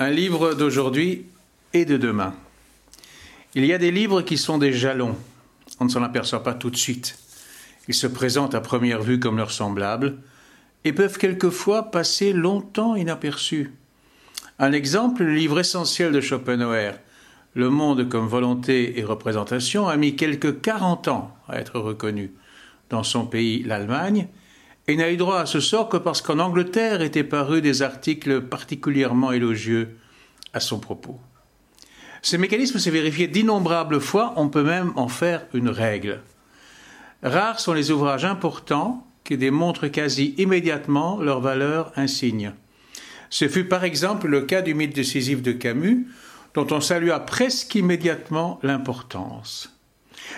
un livre d'aujourd'hui et de demain. Il y a des livres qui sont des jalons. On ne s'en aperçoit pas tout de suite. Ils se présentent à première vue comme leurs semblables et peuvent quelquefois passer longtemps inaperçus. Un exemple, le livre essentiel de Schopenhauer, Le monde comme volonté et représentation, a mis quelques 40 ans à être reconnu dans son pays, l'Allemagne, et n'a eu droit à ce sort que parce qu'en Angleterre étaient parus des articles particulièrement élogieux à son propos. Ce mécanisme s'est vérifié d'innombrables fois, on peut même en faire une règle. Rares sont les ouvrages importants qui démontrent quasi immédiatement leur valeur insigne. Ce fut par exemple le cas du mythe décisif de Camus, dont on salua presque immédiatement l'importance.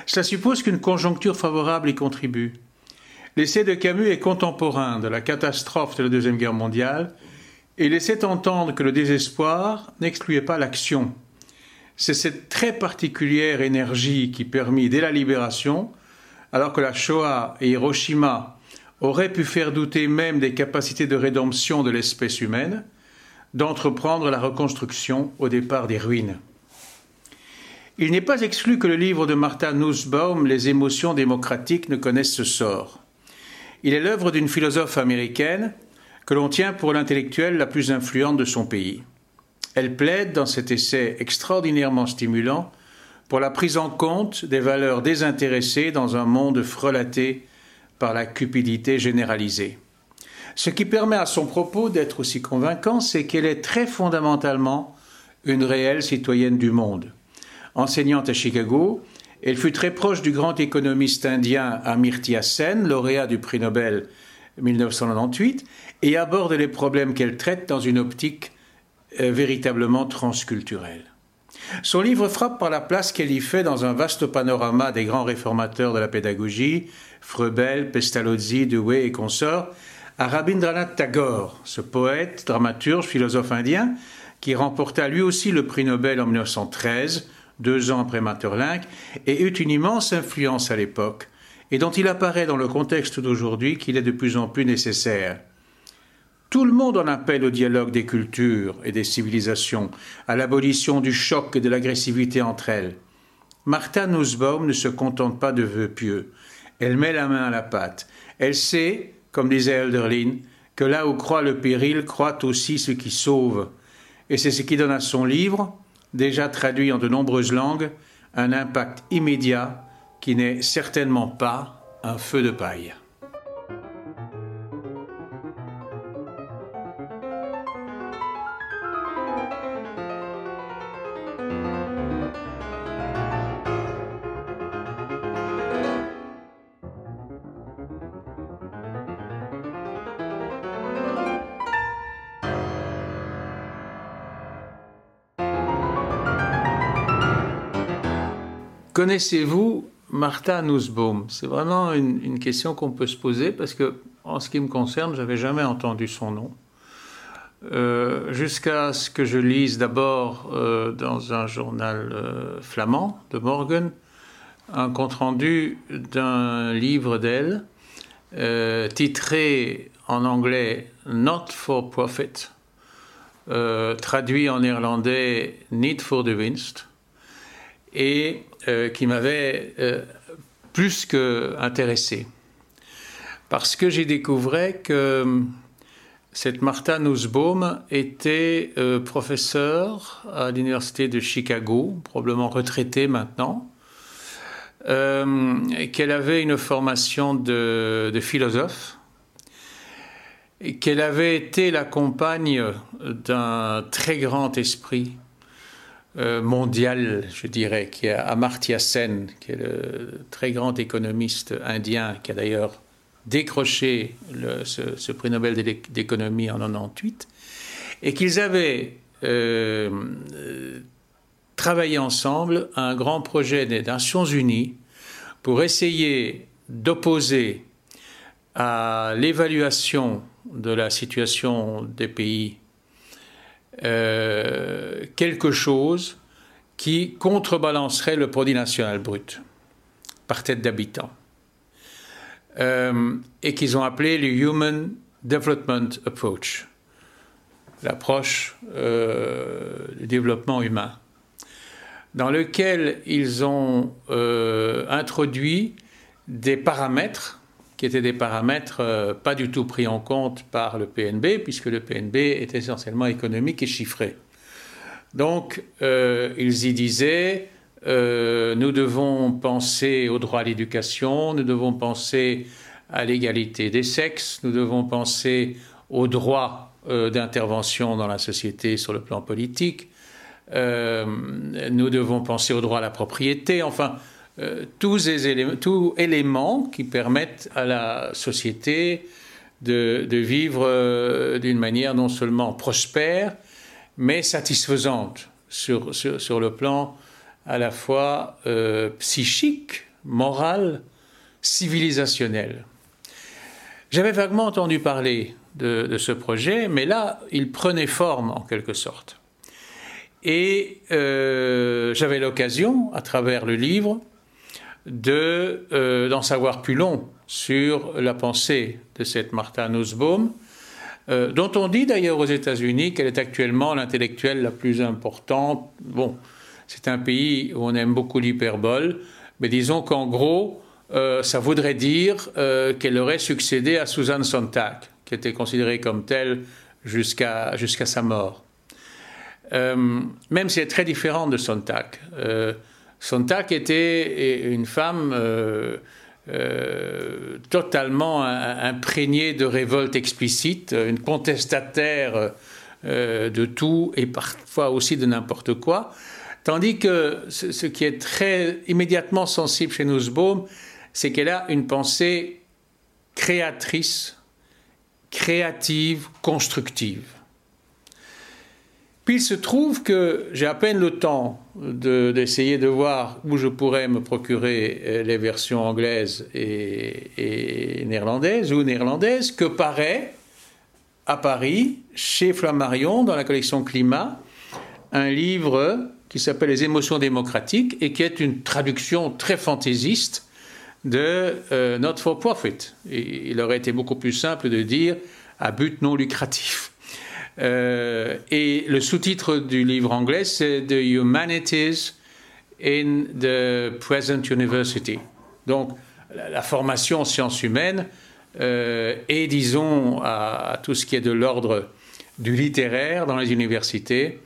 Cela suppose qu'une conjoncture favorable y contribue. L'essai de Camus est contemporain de la catastrophe de la Deuxième Guerre mondiale et laissait entendre que le désespoir n'excluait pas l'action. C'est cette très particulière énergie qui permit, dès la libération, alors que la Shoah et Hiroshima auraient pu faire douter même des capacités de rédemption de l'espèce humaine, d'entreprendre la reconstruction au départ des ruines. Il n'est pas exclu que le livre de Martha Nussbaum, Les émotions démocratiques, ne connaisse ce sort. Il est l'œuvre d'une philosophe américaine que l'on tient pour l'intellectuelle la plus influente de son pays. Elle plaide dans cet essai extraordinairement stimulant pour la prise en compte des valeurs désintéressées dans un monde frelaté par la cupidité généralisée. Ce qui permet à son propos d'être aussi convaincant, c'est qu'elle est très fondamentalement une réelle citoyenne du monde. Enseignante à Chicago, elle fut très proche du grand économiste indien Amartya Sen, lauréat du prix Nobel 1998, et aborde les problèmes qu'elle traite dans une optique euh, véritablement transculturelle. Son livre frappe par la place qu'elle y fait dans un vaste panorama des grands réformateurs de la pédagogie, Froebel, Pestalozzi, Dewey et consorts, à Rabindranath Tagore, ce poète, dramaturge, philosophe indien, qui remporta lui aussi le prix Nobel en 1913 deux ans après Maeterlinck, et eut une immense influence à l'époque, et dont il apparaît dans le contexte d'aujourd'hui qu'il est de plus en plus nécessaire. Tout le monde en appelle au dialogue des cultures et des civilisations, à l'abolition du choc et de l'agressivité entre elles. Martha Nussbaum ne se contente pas de vœux pieux. Elle met la main à la pâte. Elle sait, comme disait Elderlin, que là où croit le péril, croit aussi ce qui sauve. Et c'est ce qui donne à son livre, déjà traduit en de nombreuses langues, un impact immédiat qui n'est certainement pas un feu de paille. Connaissez-vous Martha Nussbaum? C'est vraiment une, question qu'on peut se poser parce que, en ce qui me concerne, j'avais jamais entendu son nom. Euh, jusqu'à ce que je lise d'abord euh, dans un journal euh, flamand de Morgan un compte-rendu d'un livre d'elle titré en anglais Not for Profit, traduit en néerlandais Need for the Winst et euh, qui m'avait euh, plus que intéressé. Parce que j'ai découvert que euh, cette Martha Nussbaum était professeure à l'université de Chicago, probablement retraitée maintenant, qu'elle avait une formation de, philosophe, qu'elle avait été la compagne d'un très grand esprit mondial, je dirais, qui est Amartya Sen, qui est le très grand économiste indien, qui a d'ailleurs décroché ce, prix Nobel d'économie en 98, et qu'ils avaient euh, travaillé ensemble un grand projet des Nations Unies pour essayer d'opposer à l'évaluation de la situation des pays euh, quelque chose qui contrebalancerait le produit national brut par tête d'habitant. Euh, et qu'ils ont appelé le Human Development Approach. l'approche du développement humain, dans lequel ils ont introduit des paramètres qui étaient des paramètres pas du tout pris en compte par le PNB, puisque le PNB est essentiellement économique et chiffré. Donc, ils y disaient euh, nous devons penser au droit à l'éducation, nous devons penser à l'égalité des sexes, nous devons penser au droit euh, d'intervention dans la société sur le plan politique, euh, nous devons penser au droit à la propriété, enfin, tous, les éléments, tous éléments qui permettent à la société de, vivre d'une manière non seulement prospère, mais satisfaisante sur, sur, le plan à la fois euh, psychique, morale, civilisationnelle. J'avais vaguement entendu parler de, ce projet, mais là, il prenait forme en quelque sorte. Et euh, j'avais l'occasion, à travers le livre, euh, d'en savoir plus long sur la pensée de cette Martha Nussbaum, dont on dit d'ailleurs aux États-Unis qu'elle est actuellement l'intellectuelle la plus importante. Bon, c'est un pays où on aime beaucoup l'hyperbole, mais disons qu'en gros, euh, ça voudrait dire euh, qu'elle aurait succédé à Susan Sontag, qui était considérée comme telle jusqu'à jusqu'à sa mort. Euh, même si elle est très différente de Sontag. Sontag était une femme totalement imprégnée de révolte explicite, une contestataire de tout et parfois aussi de n'importe quoi. Tandis que ce, qui est très immédiatement sensible chez Nussbaum, c'est qu'elle a une pensée créatrice, créative, constructive. Puis il se trouve que j'ai à peine le temps d'essayer de, voir où je pourrais me procurer euh, les versions anglaises et, néerlandaises ou néerlandaises que paraît à Paris, chez Flammarion, dans la collection Climat, un livre qui s'appelle Les émotions démocratiques et qui est une traduction très fantaisiste de euh, Not for Profit. il aurait été beaucoup plus simple de dire à but non lucratif. Euh, et le sous-titre du livre anglais, c'est The Humanities in the Present University. Donc, la, formation en sciences humaines euh, et, disons, à, tout ce qui est de l'ordre du littéraire dans les universités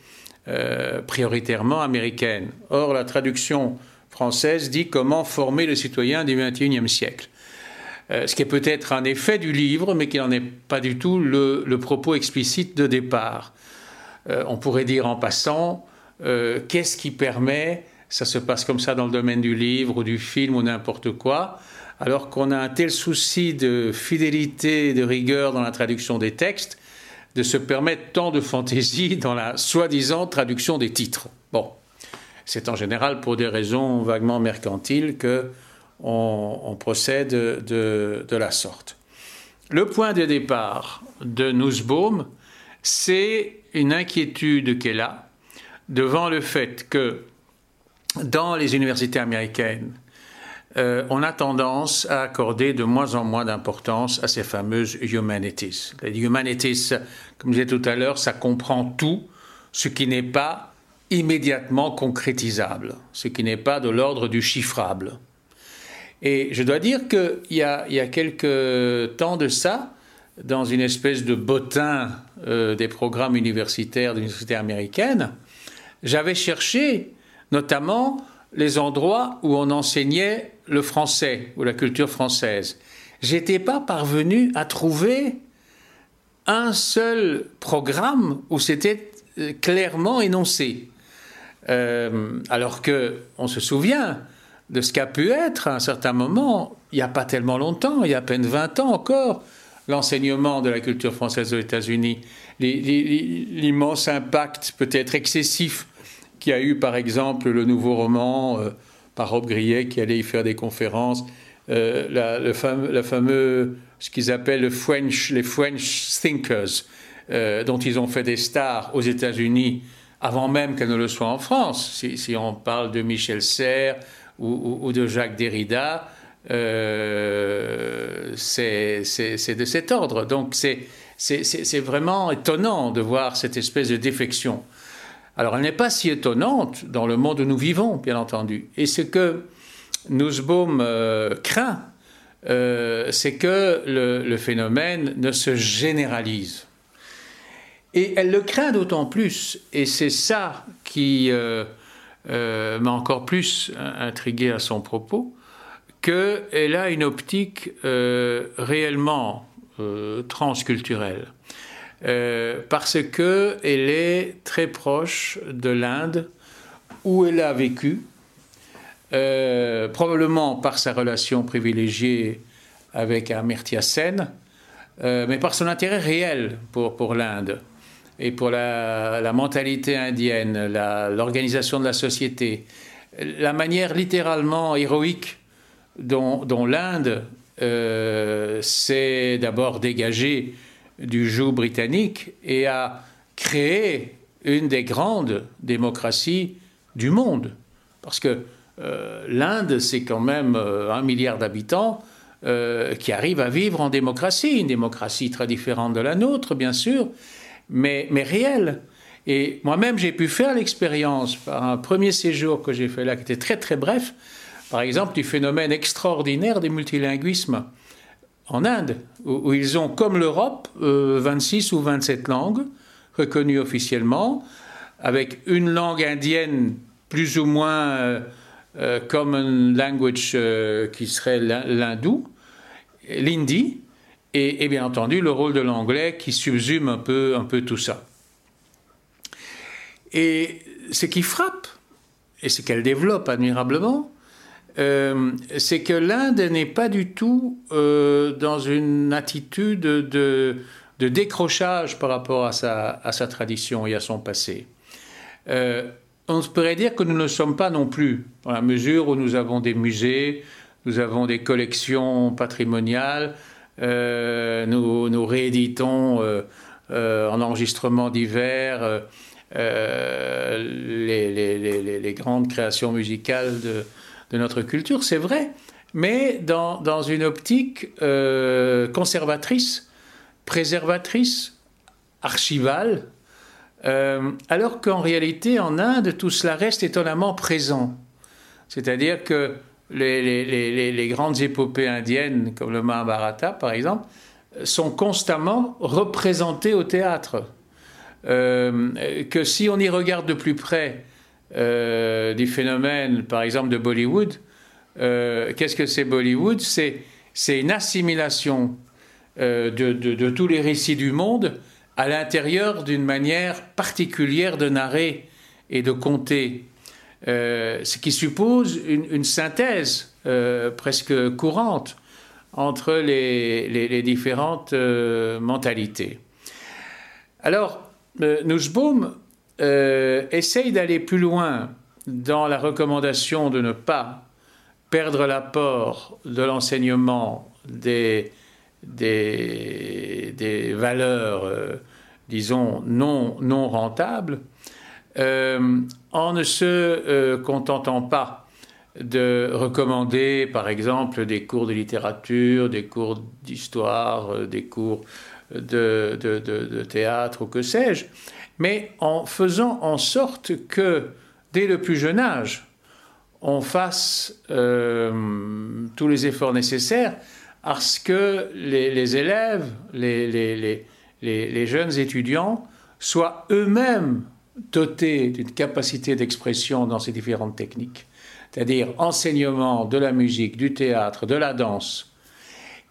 euh, prioritairement américaine. Or, la traduction française dit comment former le citoyen du XXIe siècle. Euh, ce qui est peut-être un effet du livre, mais qui n'en est pas du tout le, propos explicite de départ. Euh, on pourrait dire en passant, qu'est-ce qui permet, ça se passe comme ça dans le domaine du livre ou du film ou n'importe quoi, alors qu'on a un tel souci de fidélité et de rigueur dans la traduction des textes, de se permettre tant de fantaisie dans la soi-disant traduction des titres. Bon, c'est en général pour des raisons vaguement mercantiles que on, procède de, la sorte. Le point de départ de Nussbaum, c'est une inquiétude qu'elle a devant le fait que dans les universités américaines, euh, on a tendance à accorder de moins en moins d'importance à ces fameuses humanities. Les humanities, comme je disais tout à l'heure, ça comprend tout ce qui n'est pas immédiatement concrétisable, ce qui n'est pas de l'ordre du chiffrable. Et je dois dire qu'il y, a, quelques temps de ça, dans une espèce de bottin euh, des programmes universitaires de l'université américaine, j'avais cherché notamment les endroits où on enseignait le français ou la culture française. J'étais pas parvenu à trouver un seul programme où c'était euh, clairement énoncé. Euh, alors que on se souvient de ce qu'a pu être à un certain moment, il n'y a pas tellement longtemps, il y a à peine 20 ans encore, l'enseignement de la culture française aux États-Unis, l'immense impact peut-être excessif qui a eu par exemple le nouveau roman euh, par Rob Grillet qui allait y faire des conférences, euh, le fameux, ce qu'ils appellent les French thinkers, euh, dont ils ont fait des stars aux États-Unis avant même qu'elles ne le soient en France. Si, on parle de Michel Serres ou, de Jacques Derrida, c'est de cet ordre. Donc c'est c'est vraiment étonnant de voir cette espèce de défection. Alors elle n'est pas si étonnante dans le monde où nous vivons, bien entendu. Et ce que Nussbaum euh, craint, euh, c'est que le, phénomène ne se généralise. Et elle le craint d'autant plus, et c'est ça qui euh, m'a encore plus intrigué à son propos, qu'elle a une optique réellement transculturelle. parce qu'elle est très proche de l'Inde où elle a vécu, euh, probablement par sa relation privilégiée avec Amartya Sen, euh, mais par son intérêt réel pour, pour l'Inde et pour la, mentalité indienne, l'organisation de la société, la manière littéralement héroïque dont, l'Inde euh, s'est d'abord dégagée du joug britannique et a créé une des grandes démocraties du monde. Parce que euh, l'Inde, c'est quand même euh, un milliard d'habitants qui arrivent à vivre en démocratie, une démocratie très différente de la nôtre, bien sûr, mais, mais réelle. Et moi-même, j'ai pu faire l'expérience par un premier séjour que j'ai fait là, qui était très très bref, par exemple, du phénomène extraordinaire des multilinguismes en Inde, où, ils ont, comme l'Europe, 26 ou 27 langues reconnues officiellement, avec une langue indienne plus ou moins euh, common language euh, qui serait l'hindou, l'hindi, et, bien entendu le rôle de l'anglais qui subsume un peu, un peu tout ça. Et ce qui frappe, et ce qu'elle développe admirablement, euh, c'est que l'Inde n'est pas du tout dans une attitude de, de, décrochage par rapport à sa, à sa, tradition et à son passé on pourrait dire que nous ne sommes pas non plus, dans la mesure où nous avons des musées, nous avons des collections patrimoniales, euh, nous, rééditons euh, euh, en enregistrement divers les, grandes créations musicales de, notre culture, c'est vrai, mais dans une optique conservatrice, préservatrice, archivale, alors qu'en réalité, en Inde, tout cela reste étonnamment présent. C'est-à-dire que les, grandes épopées indiennes, comme le Mahabharata par exemple, sont constamment représentées au théâtre. Euh, que si on y regarde de plus près euh, des phénomènes, par exemple, de Bollywood, qu'est-ce que c'est Bollywood? C'est une assimilation de, tous les récits du monde à l'intérieur d'une manière particulière de narrer et de compter, euh, ce qui suppose une, synthèse euh, presque courante entre les, différentes euh, mentalités. Alors, Nussbaum essaye d'aller plus loin dans la recommandation de ne pas perdre l'apport de l'enseignement des valeurs, disons, non rentables, euh, en ne se euh, contentant pas de recommander, par exemple, des cours de littérature, des cours d'histoire, des cours de, théâtre ou que sais-je, mais en faisant en sorte que, dès le plus jeune âge, on fasse tous les efforts nécessaires parce que les, élèves, les, jeunes étudiants soient eux-mêmes dotés d'une capacité d'expression dans ces différentes techniques, c'est-à-dire enseignement de la musique, du théâtre, de la danse.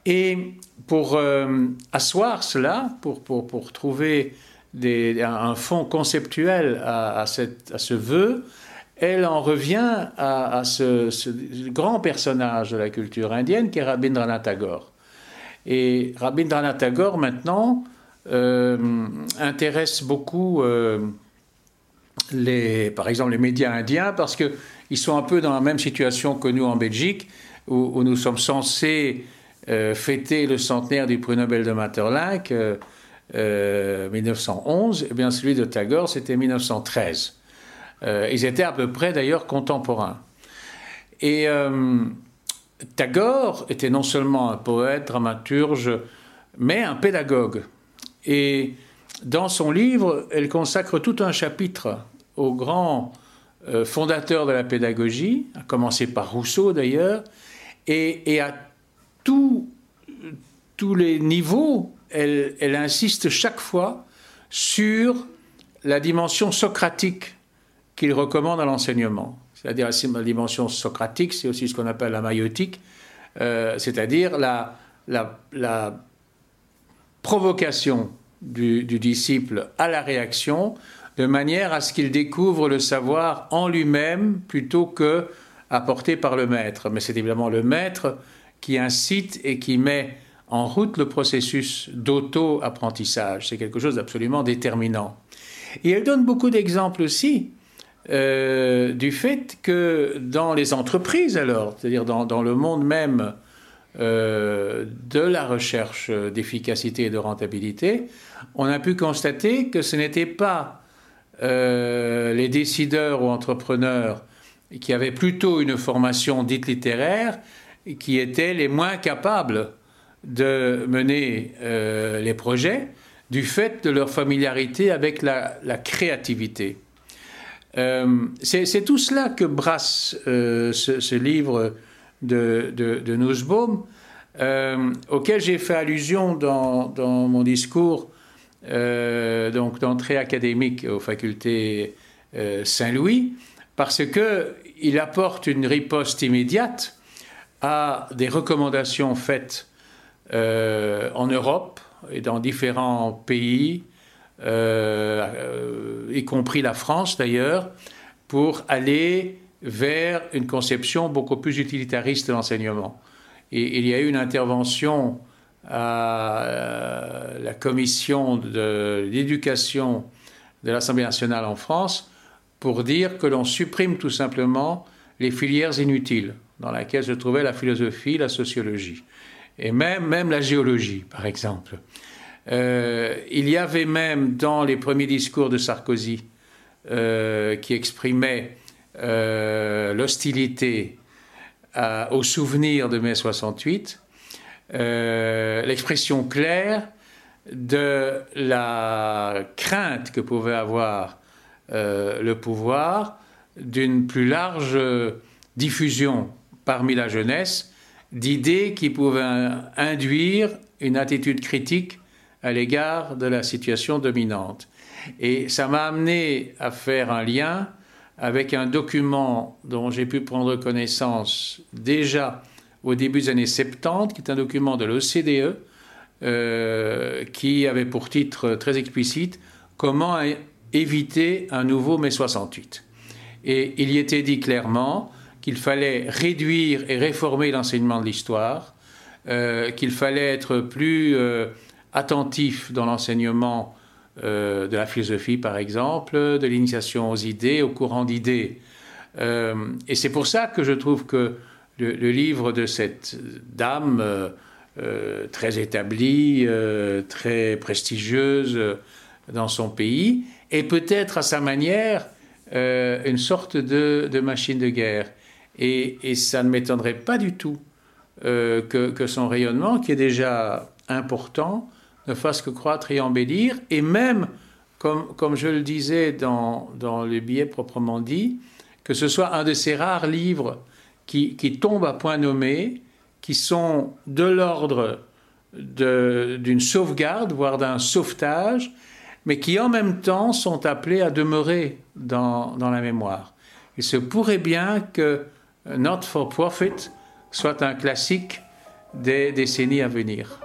Et pour euh, asseoir cela, pour, pour, trouver un fond conceptuel à, à ce vœu, elle en revient à, ce, grand personnage de la culture indienne qui est Rabindranath Tagore. Et Rabindranath Tagore, maintenant, euh, intéresse beaucoup, euh, par exemple, les médias indiens parce qu'ils sont un peu dans la même situation que nous en Belgique, où, nous sommes censés euh, fêter le centenaire du prix Nobel de Maeterlinck, 1911. Et bien, celui de Tagore, c'était 1913. Euh, ils étaient à peu près d'ailleurs contemporains. Et euh, Tagore était non seulement un poète, dramaturge, mais un pédagogue. Et dans son livre, elle consacre tout un chapitre aux grands euh, fondateurs de la pédagogie, à commencer par Rousseau d'ailleurs, et, à tous les niveaux, elle, insiste chaque fois sur la dimension socratique qu'il recommande à l'enseignement. C'est-à-dire la dimension socratique, c'est aussi ce qu'on appelle la maïotique, euh, c'est-à-dire la, provocation du, disciple à la réaction, de manière à ce qu'il découvre le savoir en lui-même plutôt que apporté par le maître. Mais c'est évidemment le maître qui incite et qui met en route le processus d'auto-apprentissage. C'est quelque chose d'absolument déterminant. Et elle donne beaucoup d'exemples aussi euh, du fait que dans les entreprises, alors, c'est-à-dire dans, le monde même euh, de la recherche d'efficacité et de rentabilité, on a pu constater que ce n'était pas euh, les décideurs ou entrepreneurs qui avaient plutôt une formation dite littéraire qui étaient les moins capables de mener les projets du fait de leur familiarité avec la créativité. Euh, c'est tout cela que brasse euh, ce, livre de, de, Nussbaum, euh, auquel j'ai fait allusion dans, mon discours donc d'entrée académique aux facultés Saint-Louis, parce qu'il apporte une riposte immédiate à des recommandations faites en Europe et dans différents pays euh, euh, y compris la France d'ailleurs, pour aller vers une conception beaucoup plus utilitariste de l'enseignement. Et il y a eu une intervention à euh, la commission de l'éducation de l'Assemblée nationale en France pour dire que l'on supprime tout simplement les filières inutiles dans lesquelles se trouvait la philosophie, la sociologie et même, même la géologie, par exemple. Euh, il y avait même dans les premiers discours de Sarkozy euh, qui exprimaient euh, l'hostilité au souvenir de mai 68, l'expression claire de la crainte que pouvait avoir le pouvoir d'une plus large diffusion parmi la jeunesse d'idées qui pouvaient induire une attitude critique à l'égard de la situation dominante. Et ça m'a amené à faire un lien avec un document dont j'ai pu prendre connaissance déjà au début des années 70, qui est un document de l'OCDE, euh, qui avait pour titre très explicite Comment éviter un nouveau mai 68. Et il y était dit clairement qu'il fallait réduire et réformer l'enseignement de l'histoire, euh, qu'il fallait être plus euh, attentif dans l'enseignement euh, de la philosophie, par exemple, de l'initiation aux idées, au courant d'idées. Euh, et c'est pour ça que je trouve que le, livre de cette dame euh, très établie, très prestigieuse dans son pays, est peut-être à sa manière une sorte de, machine de guerre. Et, ça ne m'étonnerait pas du tout que, son rayonnement, qui est déjà important, ne fasse que croître et embellir, et même, comme, comme je le disais dans, dans le billet proprement dit, que ce soit un de ces rares livres qui, qui tombent à point nommé, qui sont de l'ordre d'une sauvegarde, voire d'un sauvetage, mais qui en même temps sont appelés à demeurer dans, dans la mémoire. Il se pourrait bien que Not for Profit soit un classique des décennies à venir.